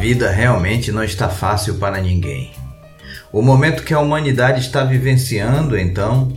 vida realmente não está fácil para ninguém. O momento que a humanidade está vivenciando, então,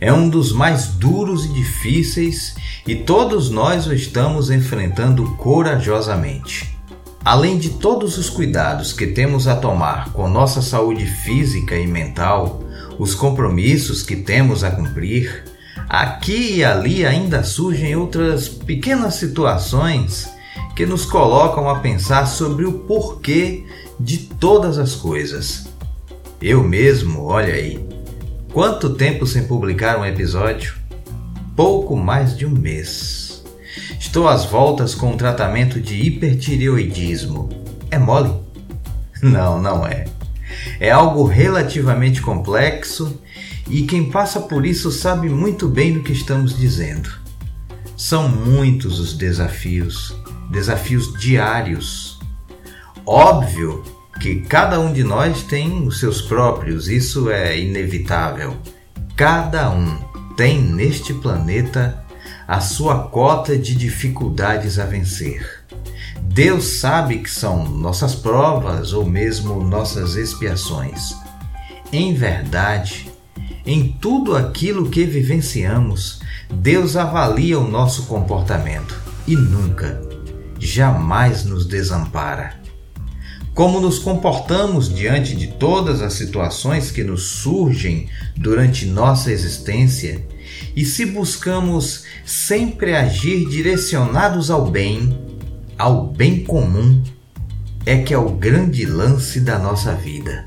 é um dos mais duros e difíceis e todos nós o estamos enfrentando corajosamente. Além de todos os cuidados que temos a tomar com nossa saúde física e mental, os compromissos que temos a cumprir, aqui e ali ainda surgem outras pequenas situações que nos colocam a pensar sobre o porquê de todas as coisas. Eu mesmo, olha aí, quanto tempo sem publicar um episódio? Pouco mais de um mês. Estou às voltas com um tratamento de hipertireoidismo. É mole? Não, não é. É algo relativamente complexo e quem passa por isso sabe muito bem do que estamos dizendo. São muitos os desafios desafios diários. Óbvio que cada um de nós tem os seus próprios, isso é inevitável. Cada um tem neste planeta a sua cota de dificuldades a vencer. Deus sabe que são nossas provas ou mesmo nossas expiações. Em verdade, em tudo aquilo que vivenciamos, Deus avalia o nosso comportamento e nunca jamais nos desampara. Como nos comportamos diante de todas as situações que nos surgem durante nossa existência e se buscamos sempre agir direcionados ao bem, ao bem comum, é que é o grande lance da nossa vida.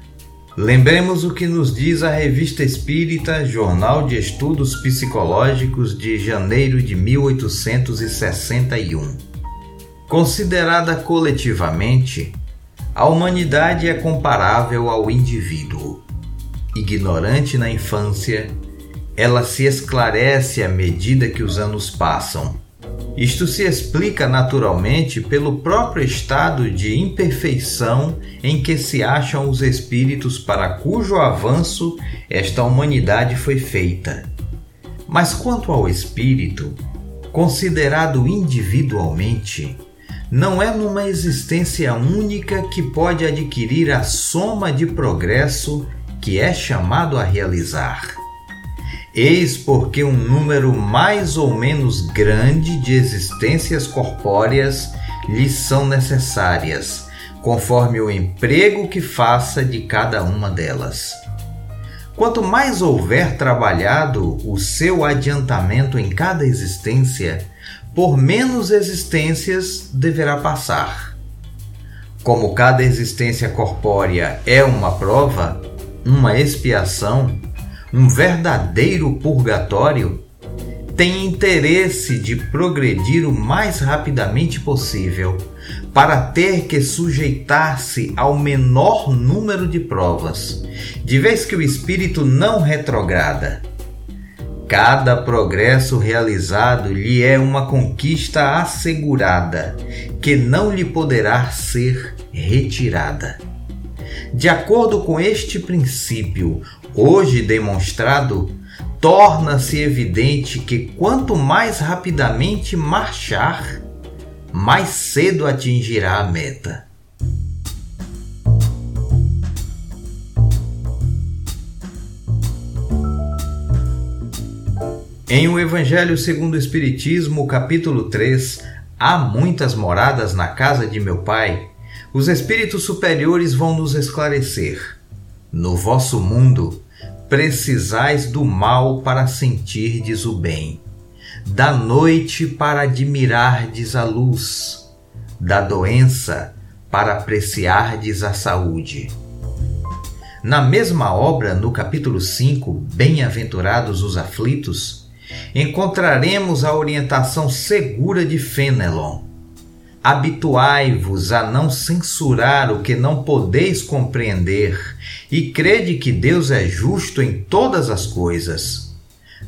Lembremos o que nos diz a Revista Espírita, Jornal de Estudos Psicológicos de janeiro de 1861. Considerada coletivamente, a humanidade é comparável ao indivíduo. Ignorante na infância, ela se esclarece à medida que os anos passam. Isto se explica naturalmente pelo próprio estado de imperfeição em que se acham os espíritos para cujo avanço esta humanidade foi feita. Mas quanto ao espírito, considerado individualmente, não é numa existência única que pode adquirir a soma de progresso que é chamado a realizar. Eis porque um número mais ou menos grande de existências corpóreas lhes são necessárias, conforme o emprego que faça de cada uma delas. Quanto mais houver trabalhado o seu adiantamento em cada existência, por menos existências deverá passar. Como cada existência corpórea é uma prova, uma expiação, um verdadeiro purgatório, tem interesse de progredir o mais rapidamente possível para ter que sujeitar-se ao menor número de provas, de vez que o espírito não retrograda Cada progresso realizado lhe é uma conquista assegurada, que não lhe poderá ser retirada. De acordo com este princípio, hoje demonstrado, torna-se evidente que quanto mais rapidamente marchar, mais cedo atingirá a meta. Em o Evangelho segundo o Espiritismo, capítulo 3, Há muitas moradas na casa de meu Pai, os espíritos superiores vão nos esclarecer. No vosso mundo, precisais do mal para sentirdes o bem, da noite para admirardes a luz, da doença para apreciardes a saúde. Na mesma obra, no capítulo 5, Bem-aventurados os aflitos, encontraremos a orientação segura de Fenelon. Habituai-vos a não censurar o que não podeis compreender e crede que Deus é justo em todas as coisas.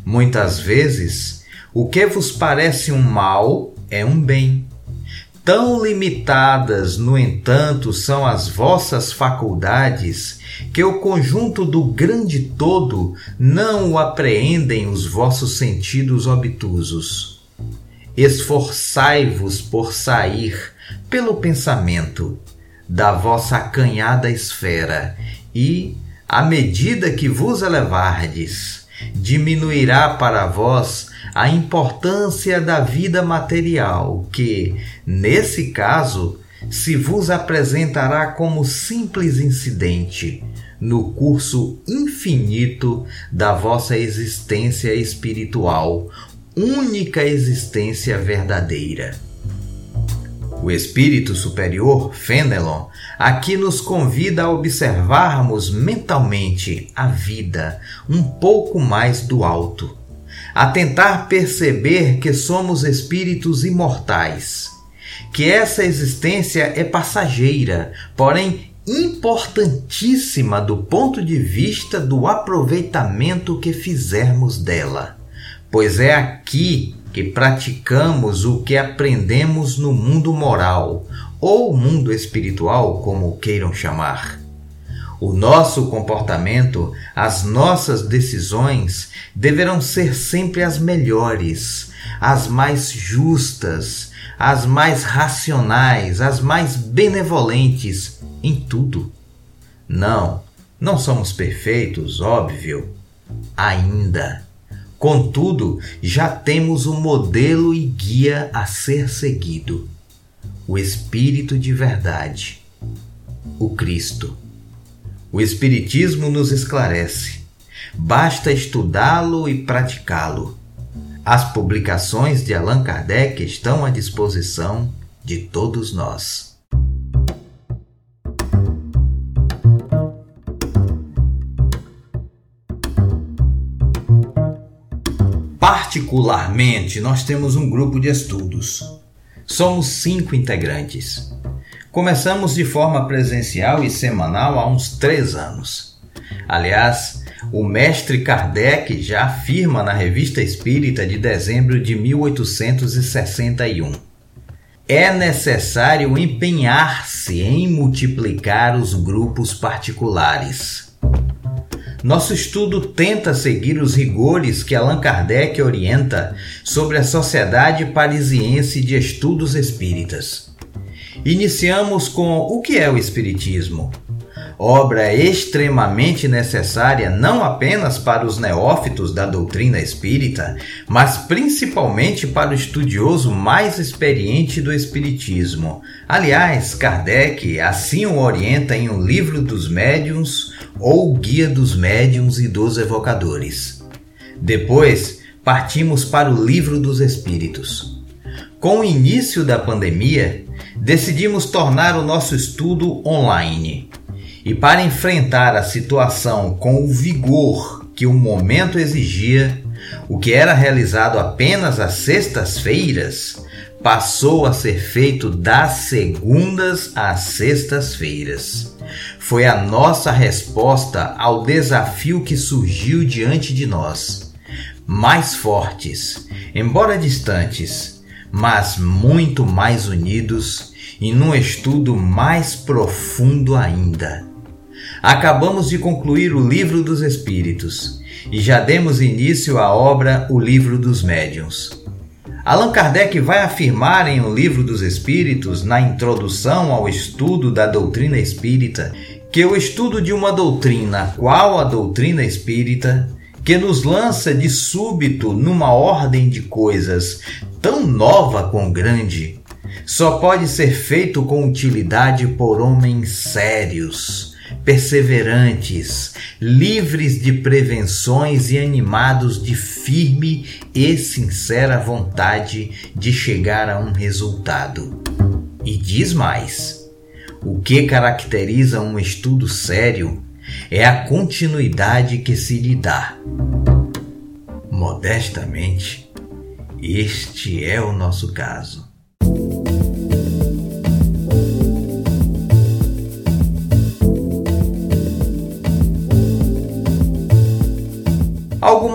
Muitas vezes, o que vos parece um mal é um bem. Tão limitadas, no entanto, são as vossas faculdades que o conjunto do grande todo não o apreendem os vossos sentidos obtusos. Esforçai-vos por sair, pelo pensamento, da vossa acanhada esfera, e, à medida que vos elevardes, diminuirá para vós a importância da vida material, que, nesse caso, se vos apresentará como simples incidente no curso infinito da vossa existência espiritual, única existência verdadeira. O espírito superior, Fenelon, aqui nos convida a observarmos mentalmente a vida um pouco mais do alto, a tentar perceber que somos espíritos imortais, que essa existência é passageira, porém importantíssima do ponto de vista do aproveitamento que fizermos dela, pois é aqui que praticamos o que aprendemos no mundo moral ou mundo espiritual, como queiram chamar. O nosso comportamento, as nossas decisões deverão ser sempre as melhores, as mais justas, as mais racionais, as mais benevolentes em tudo. Não, não somos perfeitos, óbvio, ainda. Contudo, já temos um modelo e guia a ser seguido: o Espírito de Verdade, o Cristo. O Espiritismo nos esclarece. Basta estudá-lo e praticá-lo. As publicações de Allan Kardec estão à disposição de todos nós. Particularmente, nós temos um grupo de estudos. Somos cinco integrantes. Começamos de forma presencial e semanal há uns três anos. Aliás, o mestre Kardec já afirma na Revista Espírita de dezembro de 1861. É necessário empenhar-se em multiplicar os grupos particulares nosso estudo tenta seguir os rigores que Allan Kardec orienta sobre a Sociedade Parisiense de Estudos Espíritas. Iniciamos com o que é o Espiritismo, obra extremamente necessária não apenas para os neófitos da doutrina espírita, mas principalmente para o estudioso mais experiente do Espiritismo. Aliás, Kardec assim o orienta em O Livro dos Médiuns ou Guia dos Médiuns e dos Evocadores. Depois, partimos para o Livro dos Espíritos. Com o início da pandemia, decidimos tornar o nosso estudo online. E para enfrentar a situação com o vigor que o momento exigia, o que era realizado apenas às sextas-feiras passou a ser feito das segundas às sextas-feiras. Foi a nossa resposta ao desafio que surgiu diante de nós. Mais fortes, embora distantes, mas muito mais unidos e num estudo mais profundo ainda. Acabamos de concluir o Livro dos Espíritos e já demos início à obra O Livro dos Médiuns. Allan Kardec vai afirmar em O Livro dos Espíritos, na introdução ao estudo da doutrina espírita, que o estudo de uma doutrina, qual a doutrina espírita, que nos lança de súbito numa ordem de coisas tão nova quão grande, só pode ser feito com utilidade por homens sérios, perseverantes, livres de prevenções e animados de firme e sincera vontade de chegar a um resultado. E diz mais: o que caracteriza um estudo sério é a continuidade que se lhe dá. Modestamente, este é o nosso caso.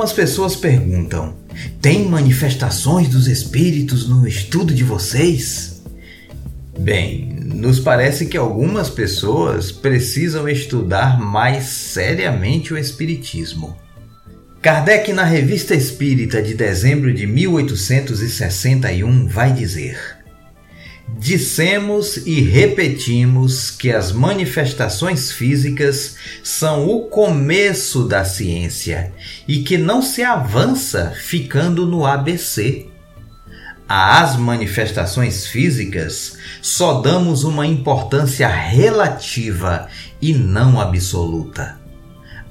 Algumas pessoas perguntam: tem manifestações dos espíritos no estudo de vocês? Bem, nos parece que algumas pessoas precisam estudar mais seriamente o Espiritismo. Kardec, na Revista Espírita de dezembro de 1861, vai dizer: Dissemos e repetimos que as manifestações físicas são o começo da ciência e que não se avança ficando no ABC. Às manifestações físicas só damos uma importância relativa e não absoluta.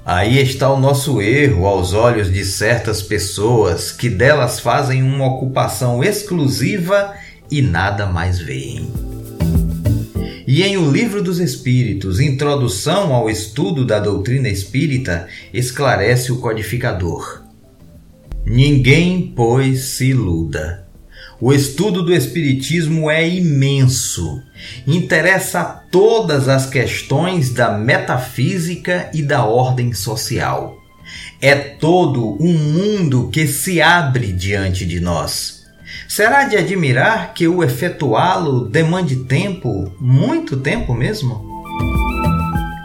Aí está o nosso erro aos olhos de certas pessoas que delas fazem uma ocupação exclusiva e nada mais veem. E em O Livro dos Espíritos, Introdução ao Estudo da Doutrina Espírita, esclarece o codificador. Ninguém, pois, se iluda. O estudo do Espiritismo é imenso, interessa a todas as questões da metafísica e da ordem social. É todo um mundo que se abre diante de nós Será de admirar que o efetuá-lo demande tempo, muito tempo mesmo?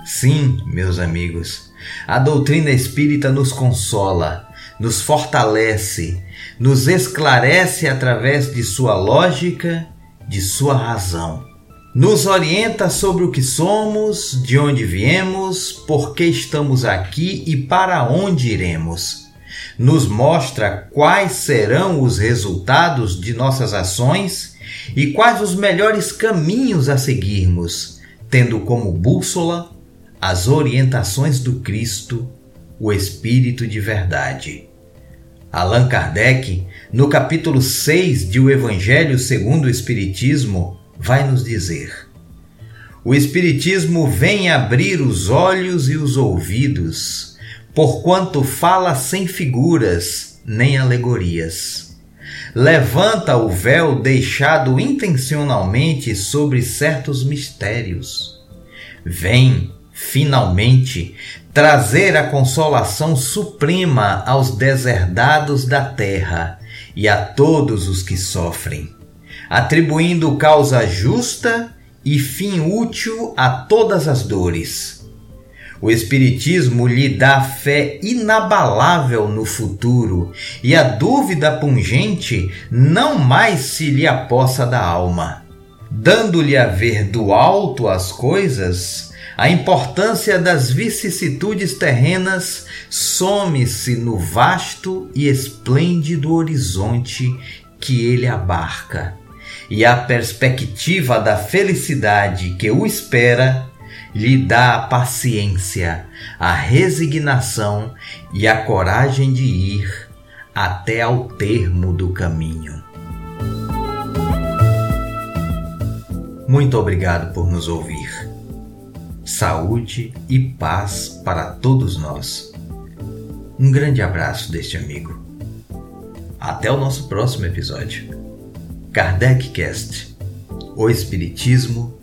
Sim, meus amigos, a doutrina espírita nos consola, nos fortalece, nos esclarece através de sua lógica, de sua razão. Nos orienta sobre o que somos, de onde viemos, por que estamos aqui e para onde iremos nos mostra quais serão os resultados de nossas ações e quais os melhores caminhos a seguirmos, tendo como bússola as orientações do Cristo, o Espírito de Verdade. Allan Kardec, no capítulo 6 de O Evangelho segundo o Espiritismo, vai nos dizer: O Espiritismo vem abrir os olhos e os ouvidos porquanto fala sem figuras nem alegorias. Levanta o véu deixado intencionalmente sobre certos mistérios. Vem, finalmente, trazer a consolação suprema aos deserdados da terra e a todos os que sofrem, atribuindo causa justa e fim útil a todas as dores o Espiritismo lhe dá fé inabalável no futuro e a dúvida pungente não mais se lhe apossa da alma. Dando-lhe a ver do alto as coisas, a importância das vicissitudes terrenas some-se no vasto e esplêndido horizonte que ele abarca, e a perspectiva da felicidade que o espera lhe dá a paciência, a resignação e a coragem de ir até ao termo do caminho. Muito obrigado por nos ouvir. Saúde e paz para todos nós. Um grande abraço deste amigo. Até o nosso próximo episódio. Kardec Cast. O Espiritismo,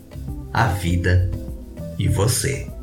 a vida e você.